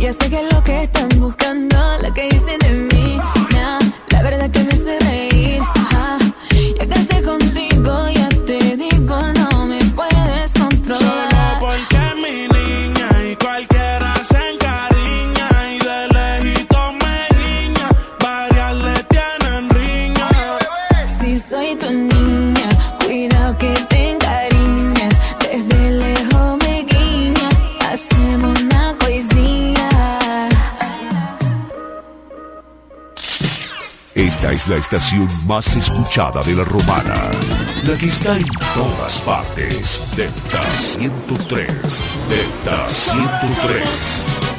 ya sé que es lo que están buscando, la que dicen de mí. Estación más escuchada de la romana. La que está en todas partes. Delta 103. Delta 103.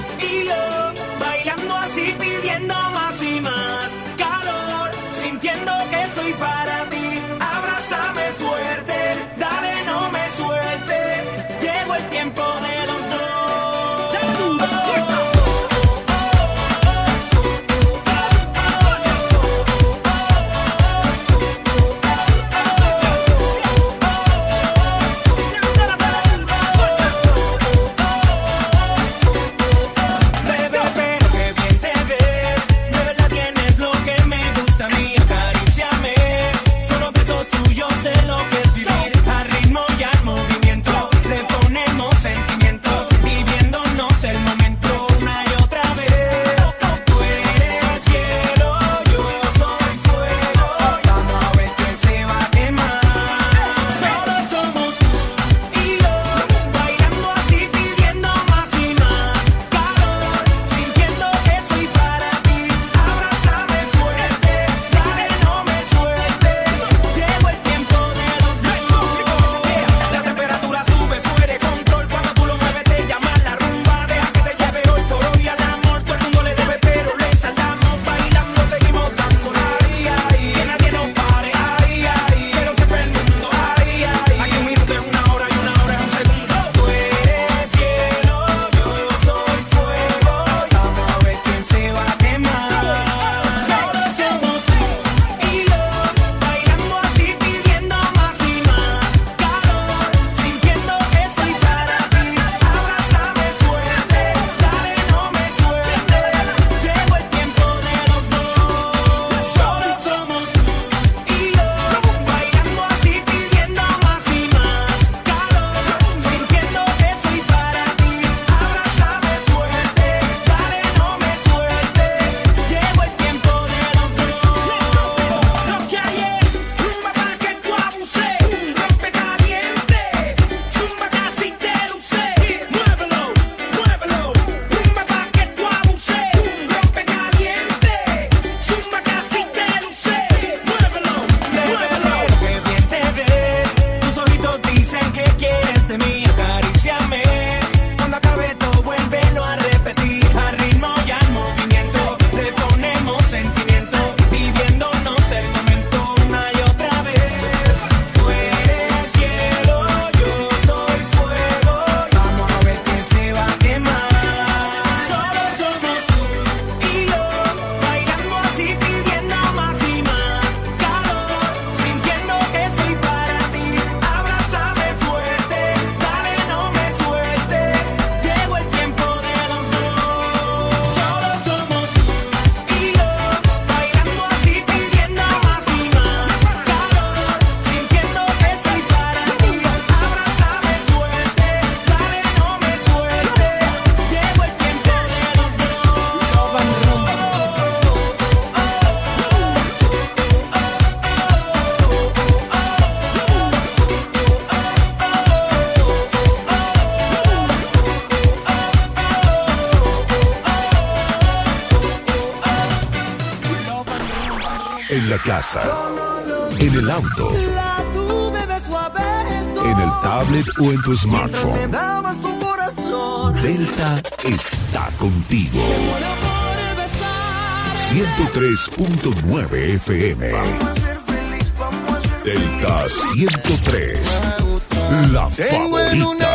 El auto, en el tablet o en tu smartphone. Delta está contigo. 103.9 FM. Delta 103. La favorita.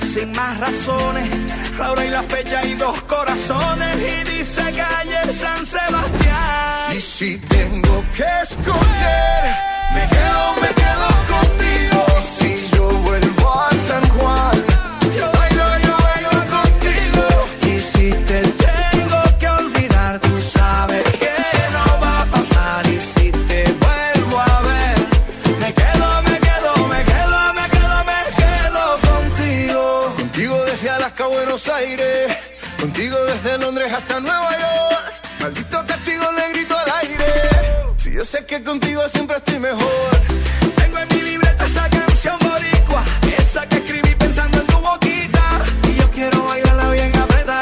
Sin más razones, la hora y la fecha y dos corazones. Y dice calle San Sebastián. Contigo desde Londres hasta Nueva York. Maldito castigo le grito al aire. Si yo sé que contigo siempre estoy mejor. Tengo en mi libreta esa canción boricua, esa que escribí pensando en tu boquita. Y yo quiero bailarla bien apretadita,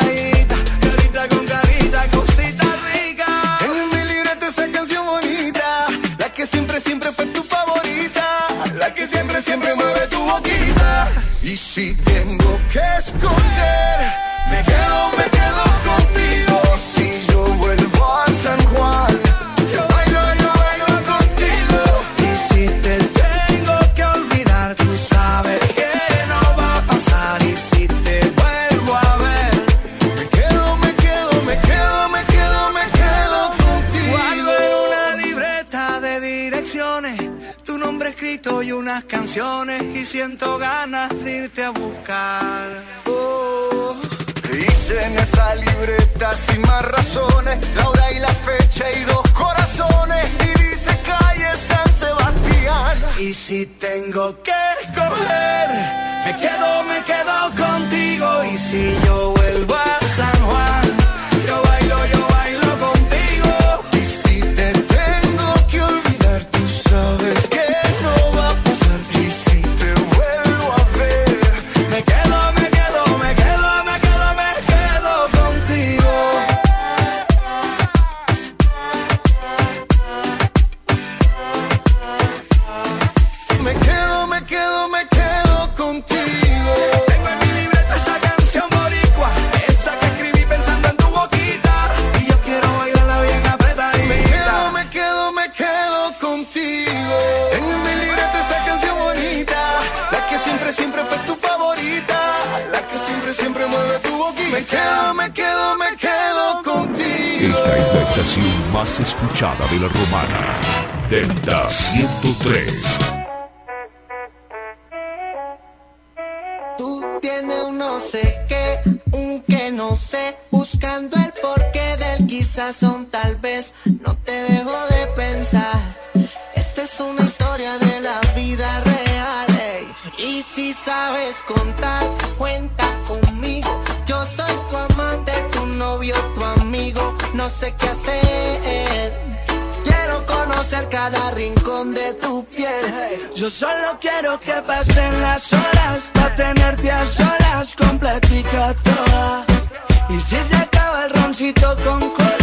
Me quedo, me quedo, me quedo contigo. Esta es la estación más escuchada de la romana. Delta 103. Tú tienes un no sé qué, un que no sé, buscando el porqué del quizás son tal vez, Quiero conocer cada rincón de tu piel. Yo solo quiero que pasen las horas para tenerte a solas, completica toda. Y si se acaba el roncito con cola,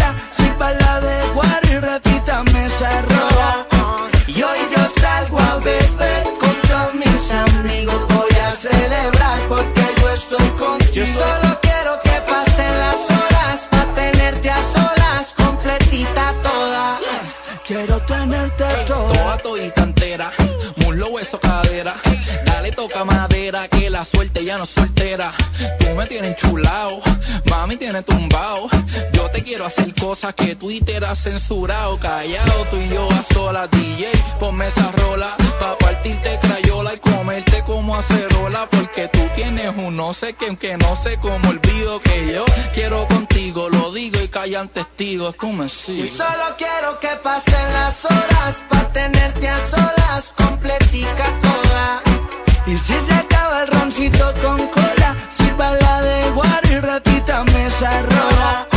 la suerte ya no soltera. Tú me tienes chulao, mami tienes tumbao. Yo te quiero hacer cosas que Twitter ha censurado. Callado, tú y yo a solas, DJ, ponme esa rola. Pa' partirte crayola y comerte como acerola. Porque tú tienes un no sé qué, que no sé cómo olvido que yo quiero contigo. Lo digo y callan testigos, tú me Yo sigues. solo quiero que pasen las horas para tenerte a solas, completica toda. Y si se acaba el roncito con cola, sirva la de guaro y ratita me rola.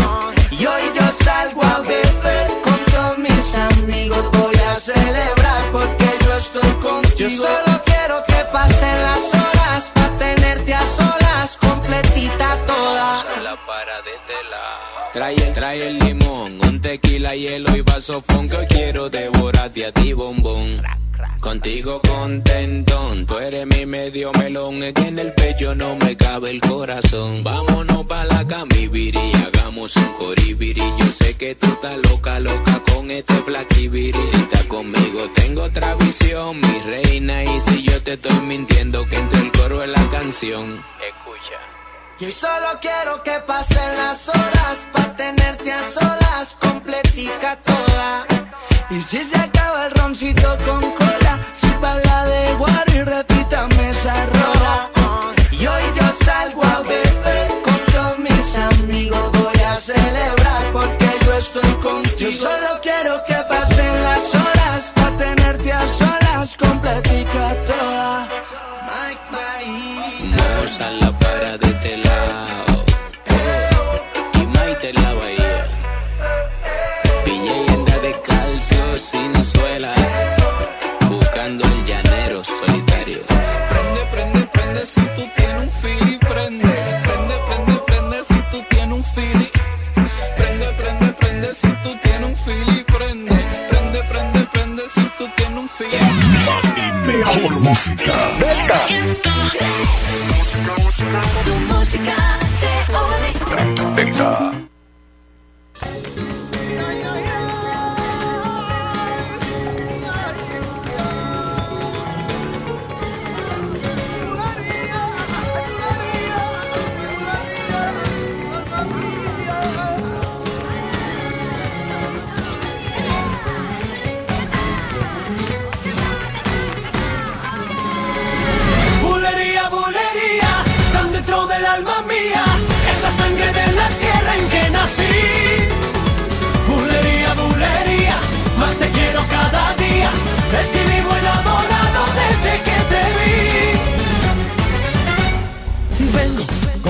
Y hoy yo salgo a beber con todos mis amigos, voy a celebrar porque yo estoy contigo. Yo solo quiero que pasen las horas para tenerte a solas, completita toda. La para de tela. Trae, el limón, un tequila, hielo y vaso que hoy quiero devorarte a ti, bombón. Contigo contentón, tú eres mi medio melón, es que en el pecho no me cabe el corazón. Vámonos pa' la camibiri, hagamos un coribiri. Yo sé que tú estás loca, loca con este flaquibiri. Si estás conmigo tengo otra visión, mi reina, y si yo te estoy mintiendo que entre el coro es la canción. Escucha. Yo solo quiero que pasen las horas pa' tenerte a solas, completica toda. Y si se acaba el roncito con cola, suba la de guaro y repítame esa rola. Y hoy yo salgo a beber con todos mis amigos, voy a celebrar porque yo estoy contigo. Yo solo quiero que pasen las horas Más y mejor música. Tu música te une. Delta.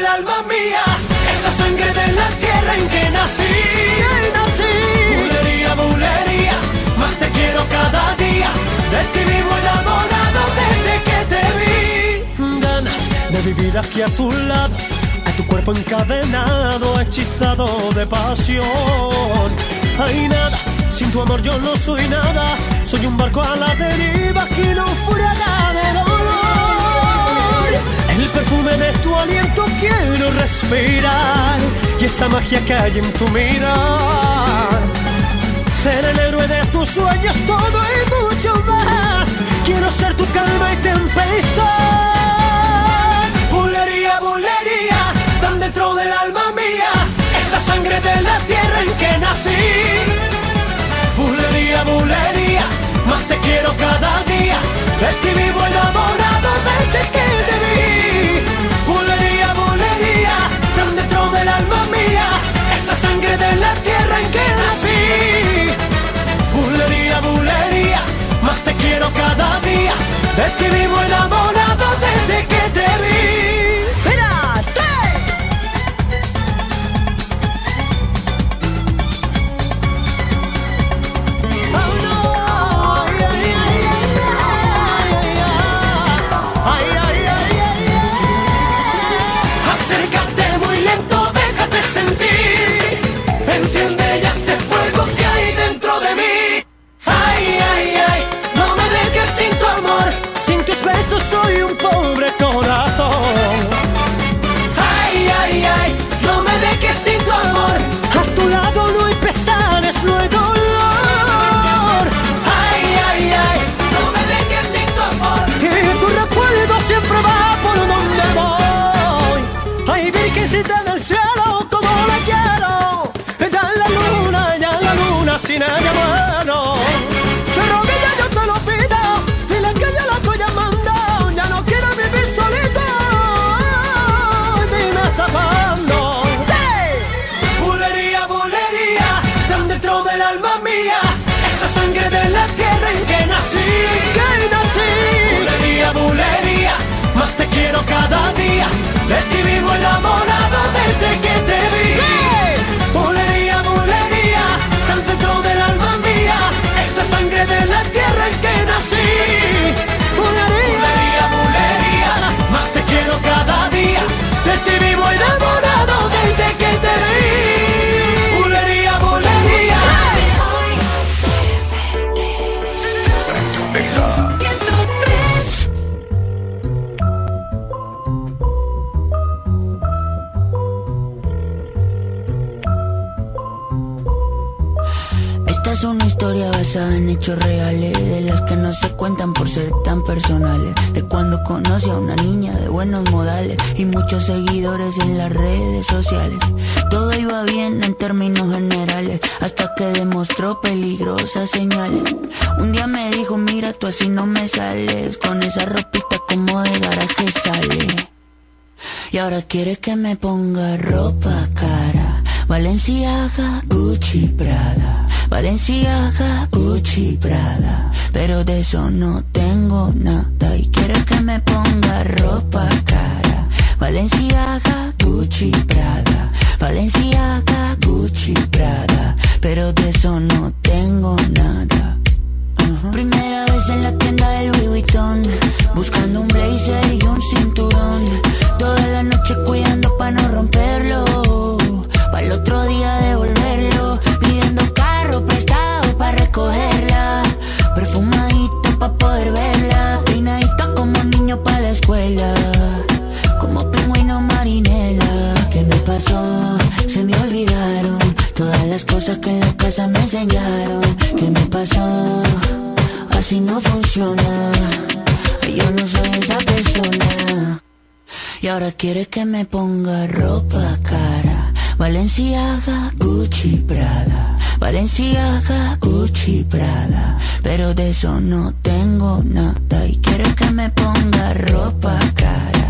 del alma mía, esa sangre de la tierra en que nací. Bulería, bulería, más te quiero cada día, de ti vivo enamorado desde que te vi. Ganas de vivir aquí a tu lado, a tu cuerpo encadenado, hechizado de pasión. Hay nada, sin tu amor yo no soy nada, soy un barco a la deriva que no fuera de dolor. Perfume de tu aliento quiero respirar y esa magia que hay en tu mirar. Ser el héroe de tus sueños, todo y mucho más. Quiero ser tu calma y tempestad. Bulería, bulería, tan dentro del alma mía, esa sangre de la tierra en que nací. Bulería, bulería, más te quiero cada día. De ti vivo enamorado desde que te vi. Bulería, bulería, tan dentro del alma mía, esa sangre de la tierra en que nací. Bulería, bulería, más te quiero cada día. De ti vivo enamorado desde que te vi. Seguidores en las redes sociales. Todo iba bien en términos generales, hasta que demostró peligrosas señales. Un día me dijo, mira, tú así no me sales, con esa ropita como de garaje sale. Y ahora quiere que me ponga ropa cara. Valenciaga, Gucci, Prada. Valenciaga, Gucci, Prada. Pero de eso no tengo nada. Y quiere que me ponga ropa cara. Valenciaga, Gucci, Prada. Valenciaga, Gucci, Prada. Pero de eso no tengo nada. Primera vez en la tienda del Louis Vuitton. Buscando un blazer y un cinturón. Toda la noche cuidando para no romperlo. Para el otro día devolverlo. Pidiendo carro prestado para recogerla. Perfumadito para poder verla. Peinadito como niño para la escuela marinela ¿Qué me pasó? Se me olvidaron Todas las cosas que en la casa me enseñaron. ¿Qué me pasó? Así no funciona. Yo no soy esa persona. Y ahora quiere que me ponga ropa cara. Valenciaga, Gucci, Prada. Valenciaga, Gucci, Prada. Pero de eso no tengo nada. Y quiere que me ponga ropa cara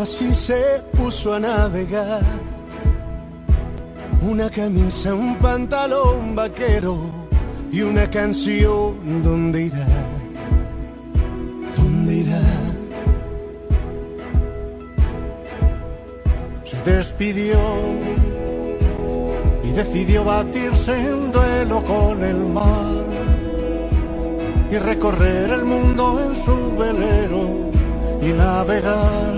y se puso a navegar. Una camisa, un pantalón vaquero y una canción. ¿Dónde irá? ¿Dónde irá? Se despidió y decidió batirse en duelo con el mar y recorrer el mundo en su velero y navegar,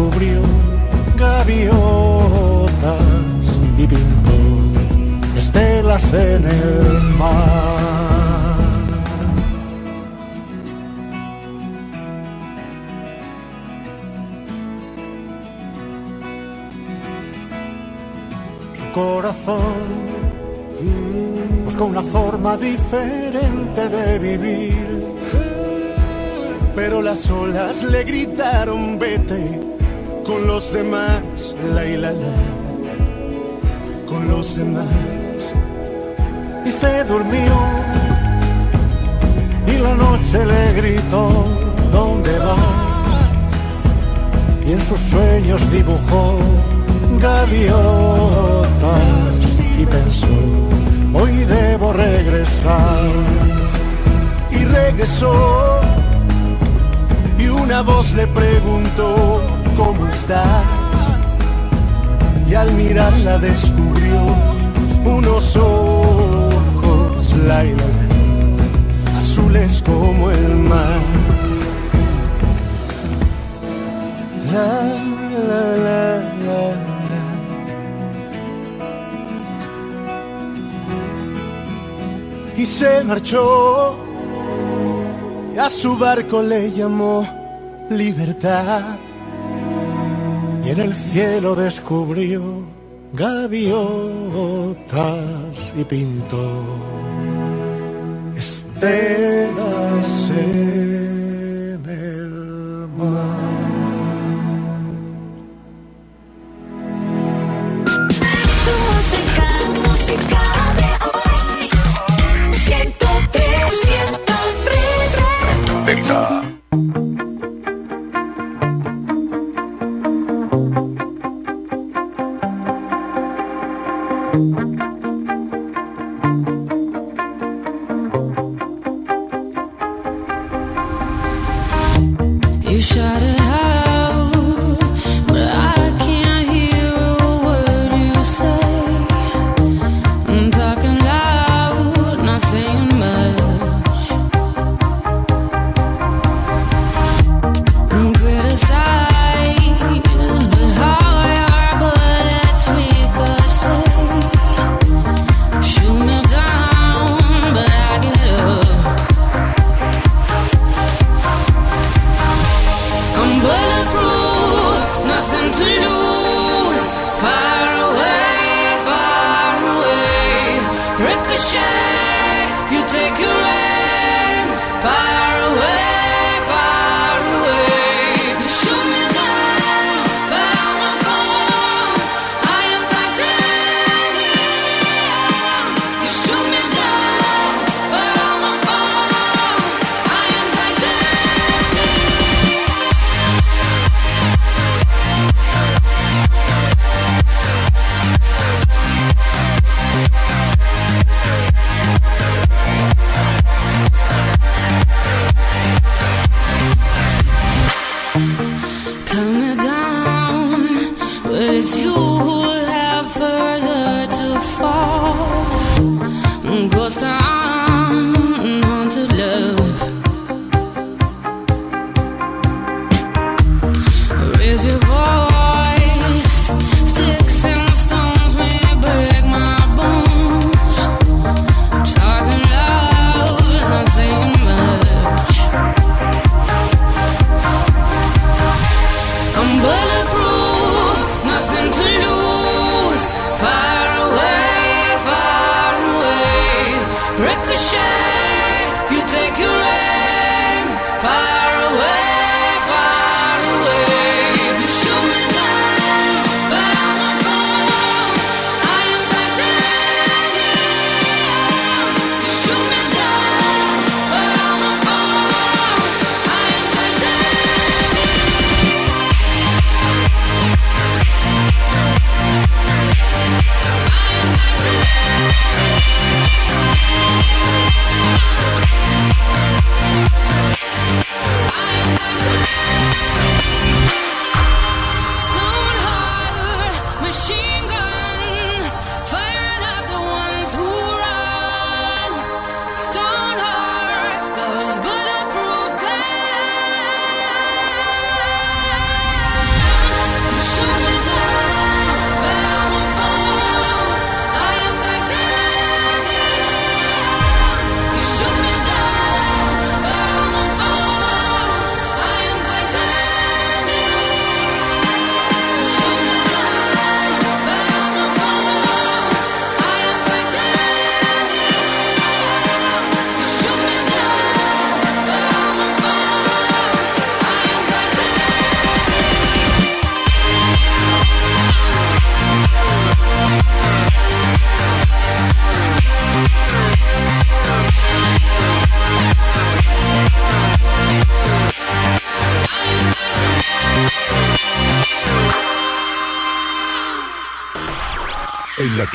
descubrió gaviotas y pintó estelas en el mar. Su corazón buscó una forma diferente de vivir. Pero las olas le gritaron vete con los demás, la y la la, con los demás. Y se durmió y la noche le gritó, ¿dónde vas? Y en sus sueños dibujó gaviotas y pensó, hoy debo regresar. Y regresó y una voz le preguntó, cómo estás. Y al mirarla descubrió unos ojos laila, azules como el mar. La, la. Y se marchó y a su barco le llamó libertad en el cielo descubrió gaviotas y pintó estelas.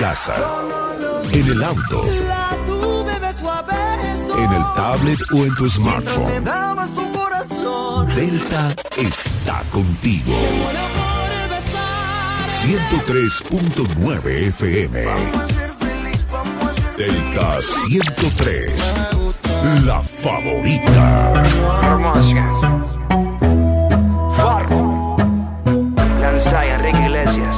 en el auto, en el tablet o en tu smartphone. Delta está contigo. 103.9 FM. Delta 103. La favorita. Fargo. Lanzaya, Enrique Iglesias.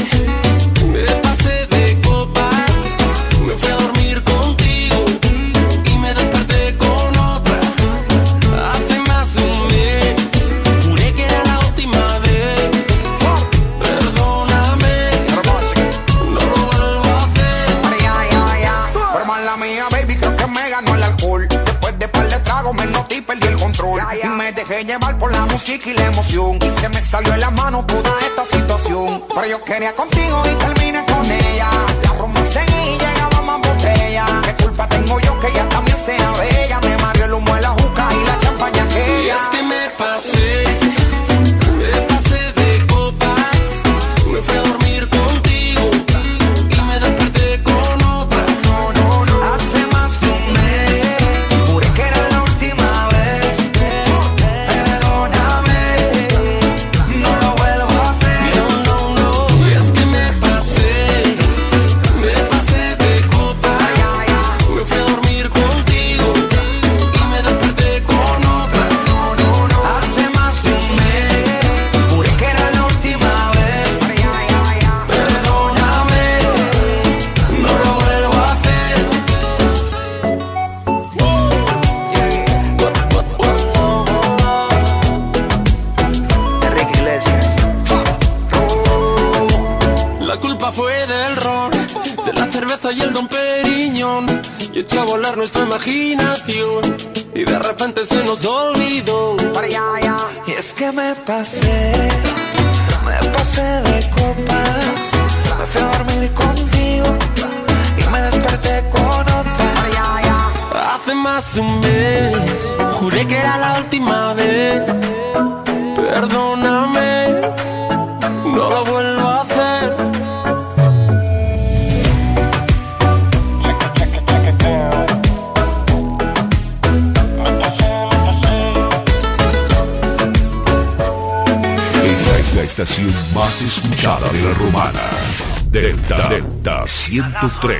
dejé llevar por la música y la emoción. Y se me salió en la mano toda esta situación. Pero yo quería contigo y terminé con ella. La rumba seguí y llegaba más botella. ¿Qué culpa tengo yo que ella también sea bella? Me mareó el humo de la juca y la champaña Y aquella. es que me pasé, Y echó a volar nuestra imaginación. Y de repente se nos olvidó. Y es que me pasé, me pasé de copas. Me fui a dormir contigo y me desperté con otra. Hace más de un mes, juré que era la última vez. Perdóname, no lo vuelvo más escuchada de la romana. Delta Delta 103.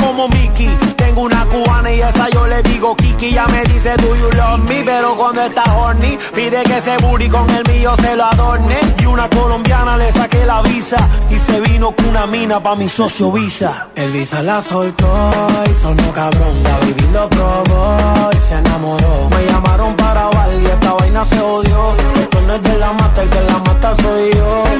como Mickey. Tengo una cubana y esa yo le digo Kiki. Ya me dice do you love me Pero cuando está horny Pide que ese booty con el mío se lo adorne. Y una colombiana le saqué la visa Y se vino con una mina pa' mi socio Visa. El visa la soltó y sonó cabrón. La lo probó y se enamoró. Me llamaron para bal y esta vaina se odió. Esto no es de la mata, el que la mata soy yo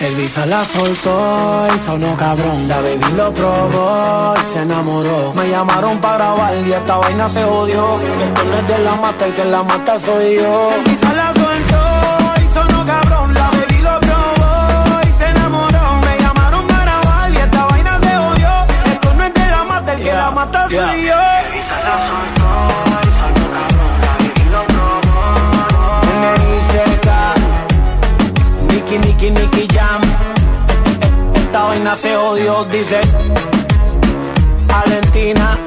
El visa la soltó y sonó cabrón. La baby lo probó y se enamoró. Me llamaron para grabar y esta vaina se jodió. Esto no es de la mata, el que la mata soy yo. El visa la soltó y sonó cabrón. La baby lo probó y se enamoró. Me llamaron para bal y esta vaina se odió. Esto no Yeah. soy yo. Quizás ya soy yo, y soy tu cabrón, la viví lo probó. N.I.C.K. vaina se odió, dice. Valentina,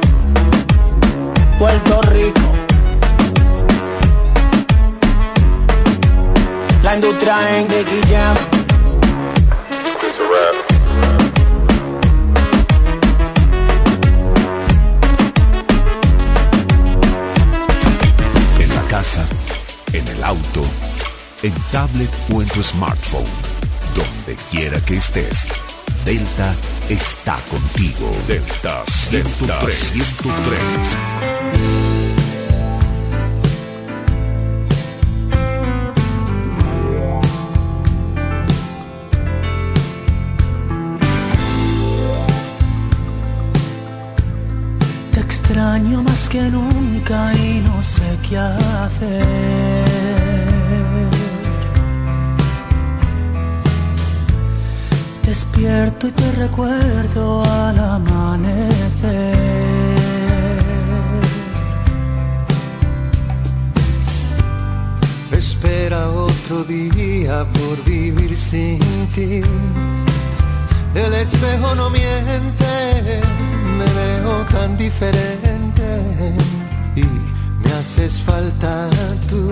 Puerto Rico. La industria en Jam. En la casa, en el auto, en tablet o en tu smartphone. Donde quiera que estés. Delta está contigo. Delta 103. 103. Te extraño más que nunca y no sé qué hacer. Despierto y te recuerdo al amanecer. Espera otro día por vivir sin ti. El espejo no miente, me veo tan diferente y me haces falta tú.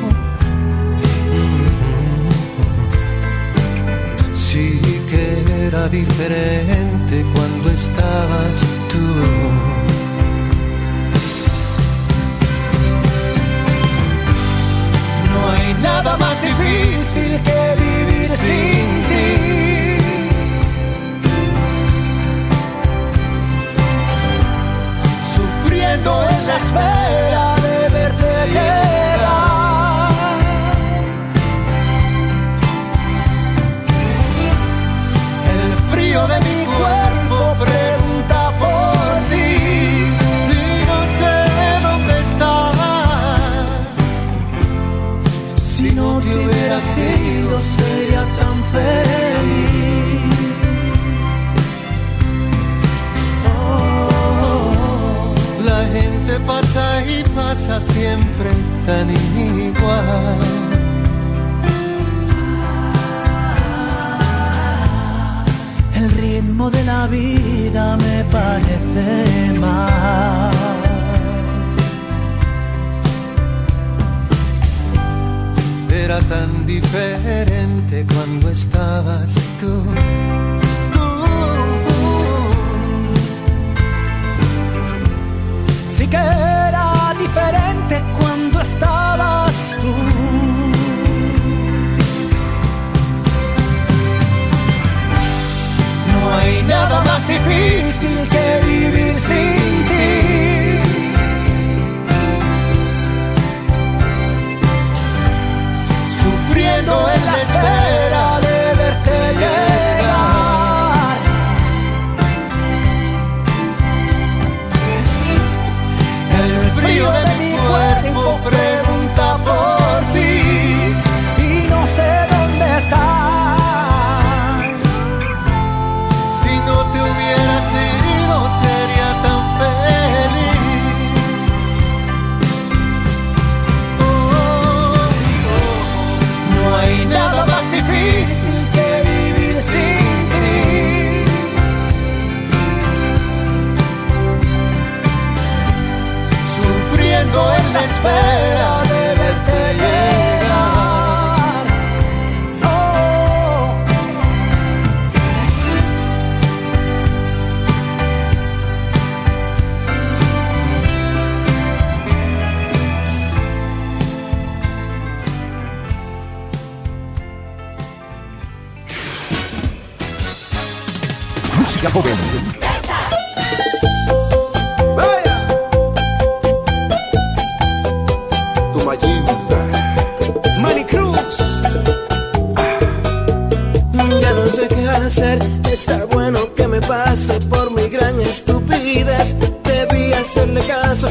Era diferente cuando estabas tú. No hay nada más difícil que vivir sin ti. Sufriendo en la espera de verte llegar. De mi cuerpo pregunta por ti y no sé dónde estás. Si no te hubiera sido sería tan feliz. Oh, la gente pasa y pasa siempre tan igual. La vida me parece mal. Era tan diferente cuando estabas tú. Sí que era diferente nada más difícil que vivir sin Está bueno que me pase por mi gran estupidez. Debí hacerle caso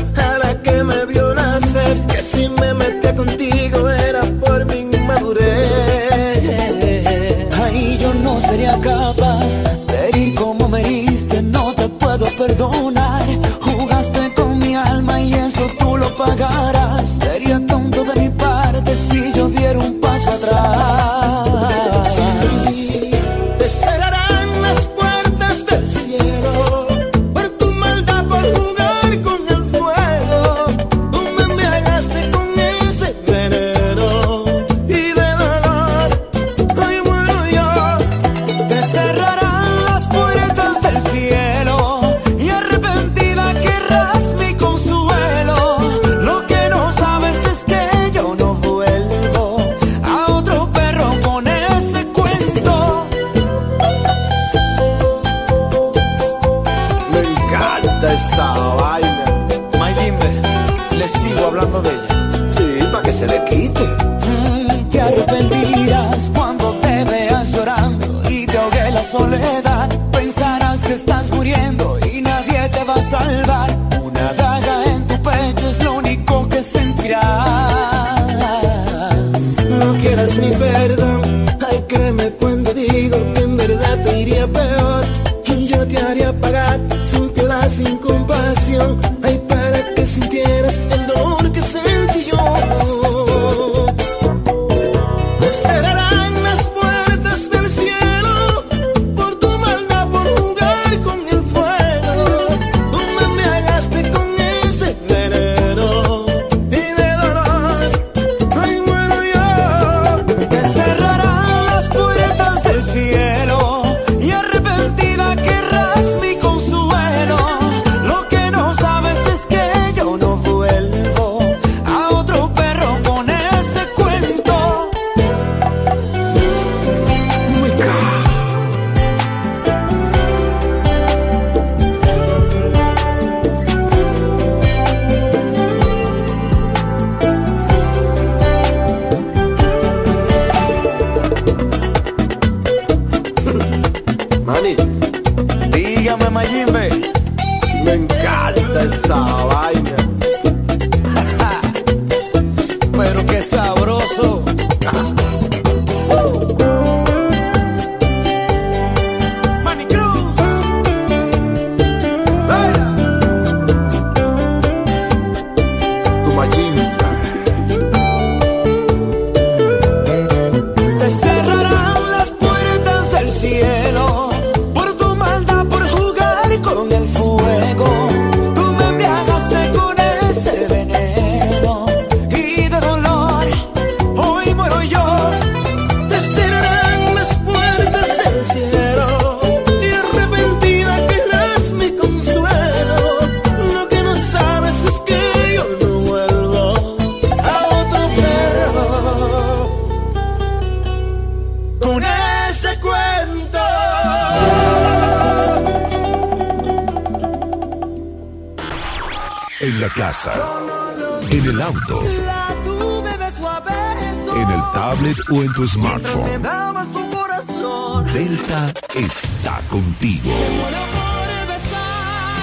tu smartphone. Tu corazón. Delta está contigo.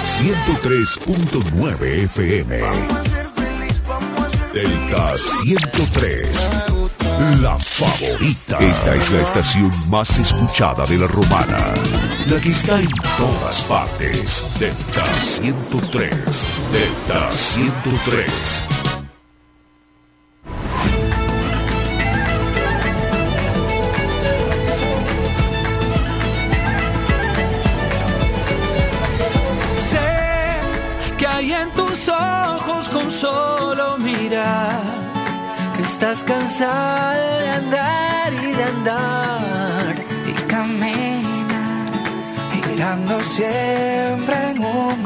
103.9 FM. Delta 103. La favorita. Esta es la estación más escuchada de la romana. La que está en todas partes. Delta 103. Delta 103 cansado de andar y de andar y caminar, girando siempre en un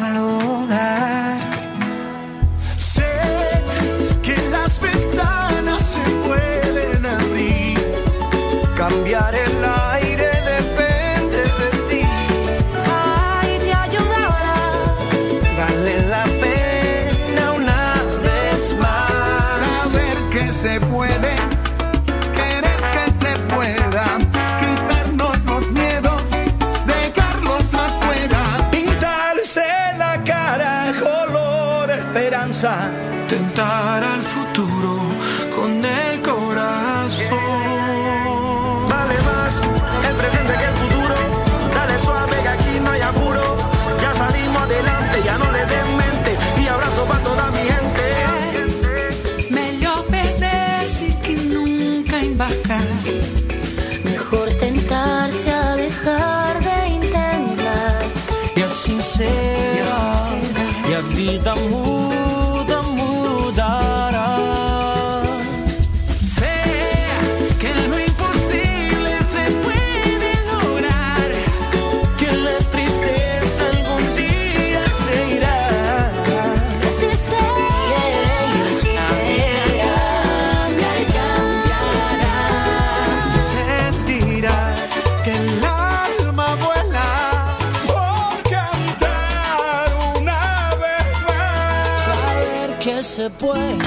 se puede,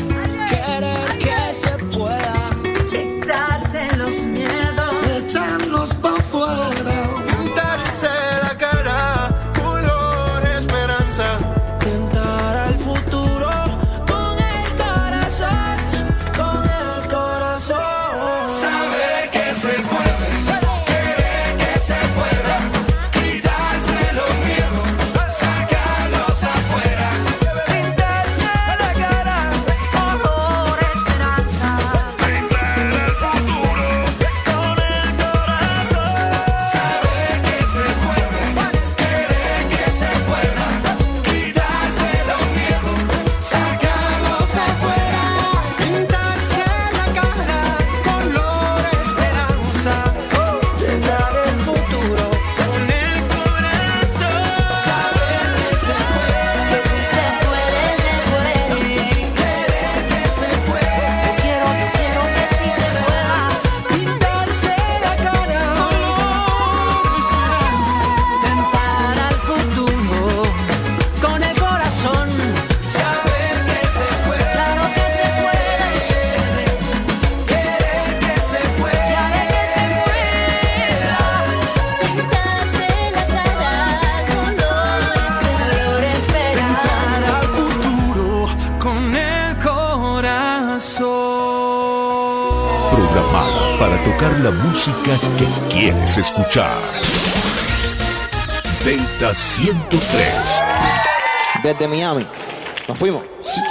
querer que escuchar. Delta 103. Desde Miami. Nos fuimos. Sí.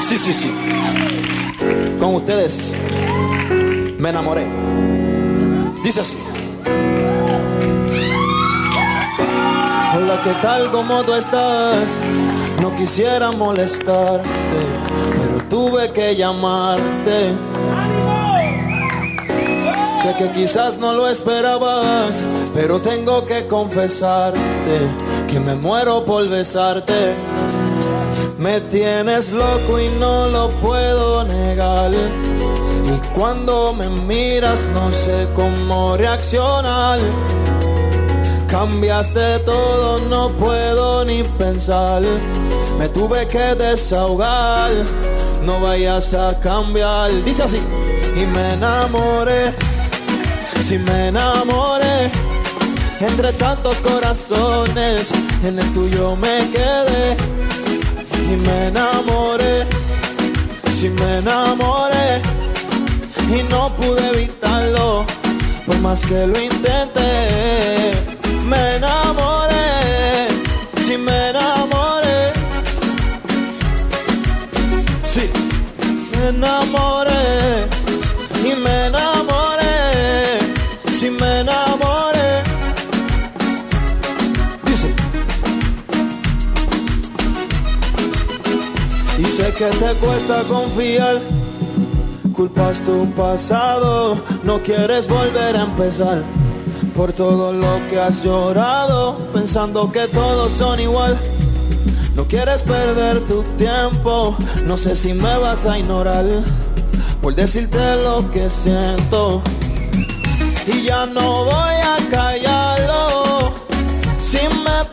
Sí, sí, sí. Con ustedes me enamoré. Dice así. Hola, ¿qué tal? ¿Cómo tú estás? No quisiera molestarte, pero tuve que llamarte. Sé que quizás no lo esperabas, pero tengo que confesarte que me muero por besarte. Me tienes loco y no lo puedo negar. Y cuando me miras no sé cómo reaccionar. Cambiaste todo, no puedo ni pensar. Me tuve que desahogar, no vayas a cambiar. Dice así, y me enamoré, si me enamoré. Entre tantos corazones, en el tuyo me quedé. Y me enamoré, si me enamoré. Y no pude evitarlo, por más que lo intenté. Me enamoré, si me enamoré. Sí, me enamoré que te cuesta confiar. Culpas tu pasado, no quieres volver a empezar. Por todo lo que has llorado, pensando que todos son igual. No quieres perder tu tiempo, no sé si me vas a ignorar por decirte lo que siento. Y ya no voy a callarlo, si me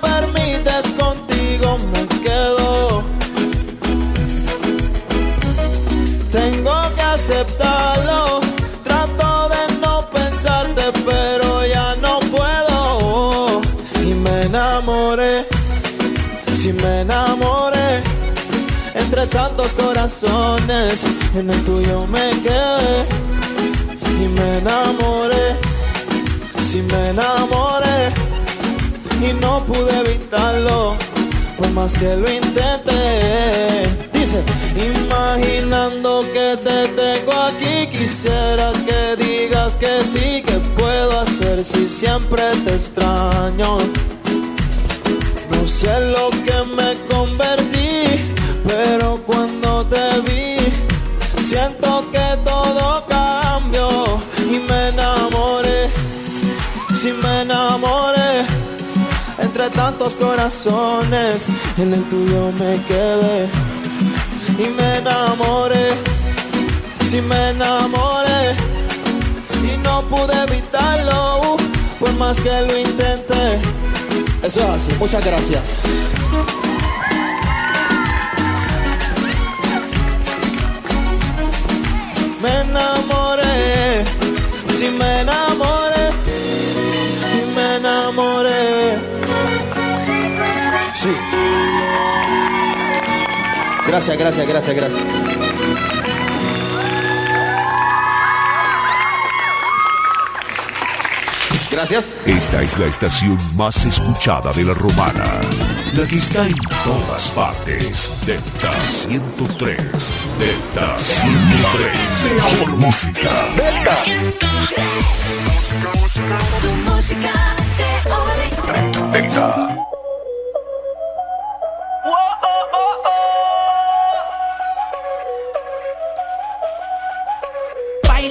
acéptalo. Trato de no pensarte, pero ya no puedo. Y me enamoré, si me enamoré. Entre tantos corazones, en el tuyo me quedé. Y me enamoré, si me enamoré. Y no pude evitarlo, por más que lo intenté imaginando que te tengo aquí, quisiera que digas que sí, que puedo hacer si siempre te extraño. No sé lo que me convertí, pero cuando te vi, siento que todo cambió y me enamoré, si me enamoré entre tantos corazones, en el tuyo me quedé y me enamoré, si me enamoré y no pude evitarlo, pues más que lo intenté. Eso es así, muchas gracias. Me enamoré, si me enamoré, y me enamoré Gracias, gracias, gracias, gracias. Gracias. Esta es la estación más escuchada de la romana. La que está en todas partes. Delta 103. Delta 103. Mejor música. Delta. Música, música. Tu música de. Delta.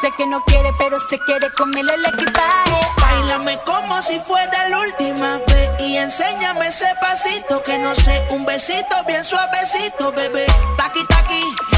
Dice que no quiere, pero se quiere comerle el equipaje. Bailame como si fuera la última vez y enséñame ese pasito que no sé, un besito bien suavecito, bebé. Taqui taqui.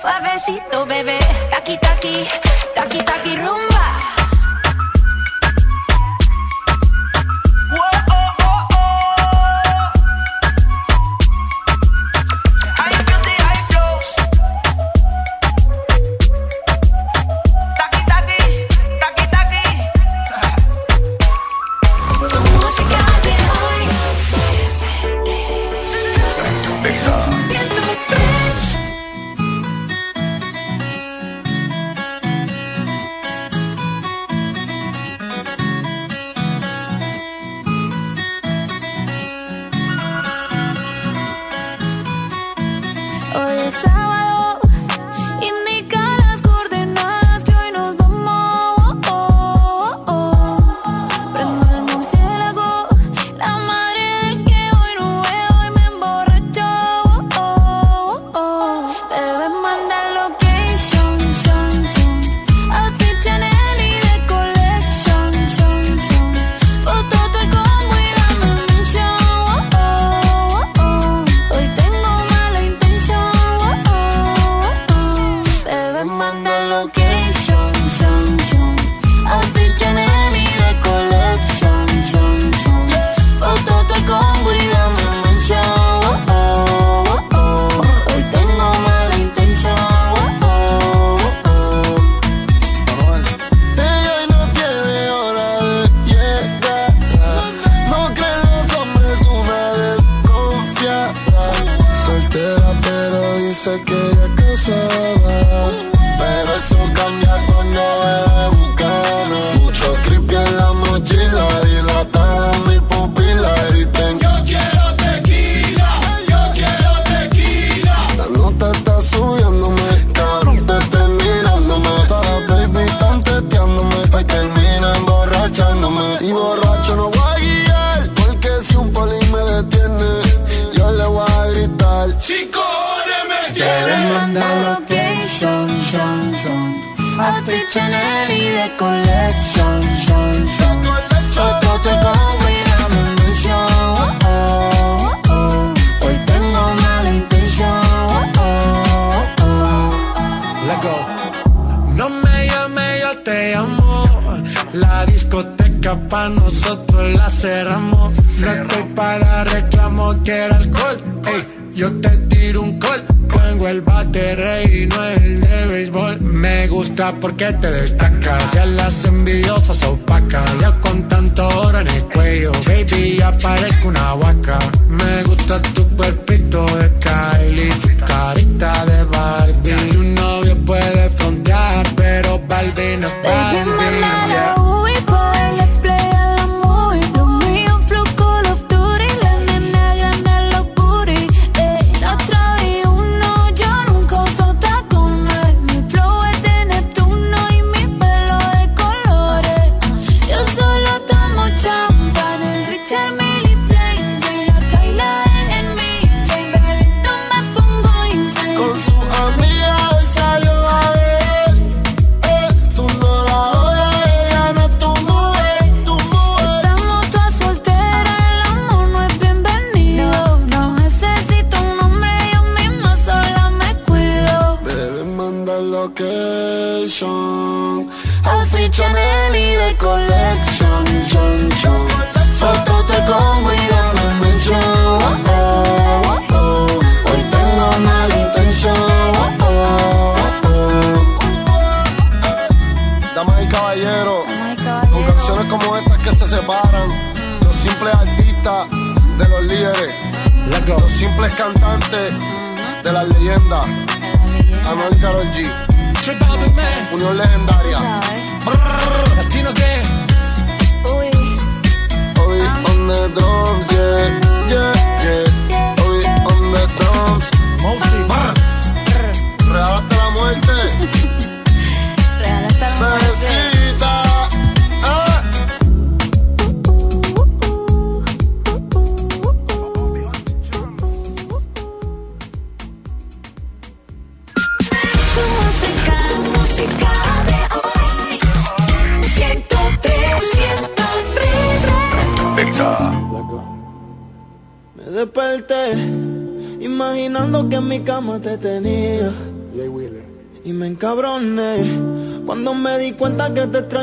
Suavecito, bebé. Taki, taki,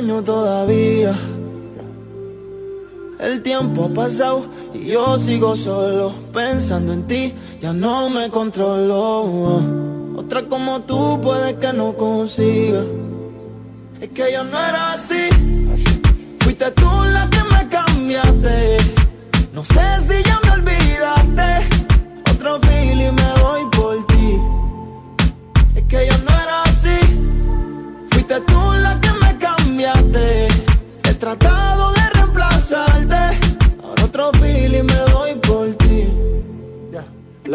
todavía. El tiempo ha pasado y yo sigo solo pensando en ti, ya no me controlo. Otra como tú puede que no consiga. Es que yo no era así. Fuiste tú la que me cambiaste. No sé si ya me olvidaste. Otro feeling me doy por ti. Es que yo no era así. Fuiste tú la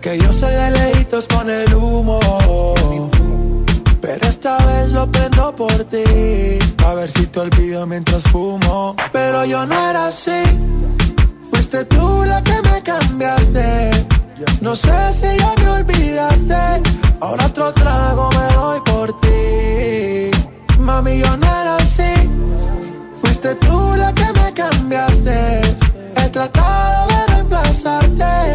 que yo soy de lejitos con el humo. Pero esta vez lo prendo por ti, a ver si te olvido mientras fumo. Pero yo no era así, fuiste tú la que me cambiaste. No sé si ya me olvidaste, ahora otro trago me doy por ti. Mami, yo no era así, fuiste tú la que me cambiaste. He tratado de reemplazarte,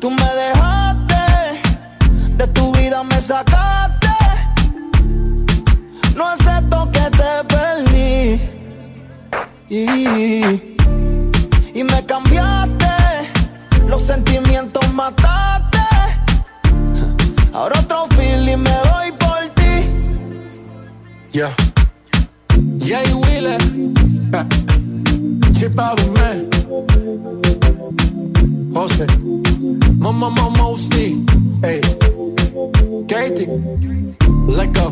Tú me dejaste, de tu vida me sacaste. No acepto que te perdí. Y, y me cambiaste, los sentimientos mataste. Ahora otro feeling me doy por ti. Yeah. Jay Wheeler. Chip out. Jose. Mama Mama Mosti. Hey. Katie. Let go.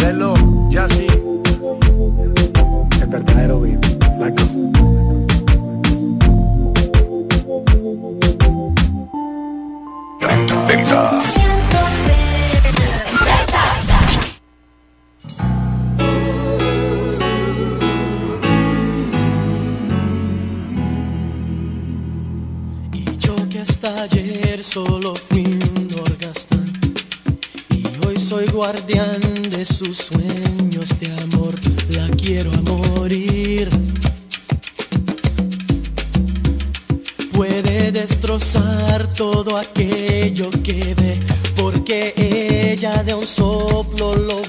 Lelo. Yassi. El verdadero beat. Let go. Solo fui un Y hoy soy guardián de sus sueños de amor. La quiero a morir. Puede destrozar todo aquello que ve Porque ella de un soplo lo